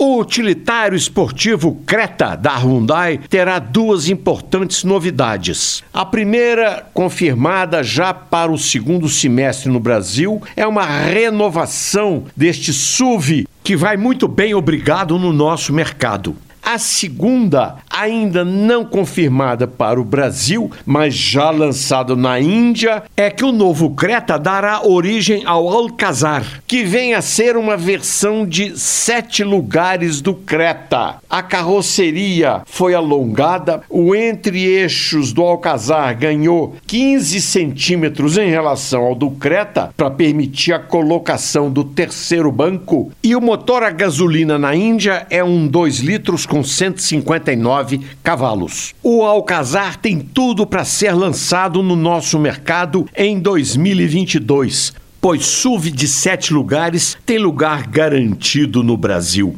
O utilitário esportivo Creta da Hyundai terá duas importantes novidades. A primeira, confirmada já para o segundo semestre no Brasil, é uma renovação deste SUV que vai muito bem obrigado no nosso mercado. A segunda, ainda não confirmada para o Brasil, mas já lançado na Índia, é que o novo Creta dará origem ao Alcazar, que vem a ser uma versão de sete lugares do Creta. A carroceria foi alongada, o entre-eixos do Alcazar ganhou 15 centímetros em relação ao do Creta para permitir a colocação do terceiro banco, e o motor a gasolina na Índia é um 2 litros com 159 9 cavalos. O Alcazar tem tudo para ser lançado no nosso mercado em 2022, pois SUV de sete lugares tem lugar garantido no Brasil.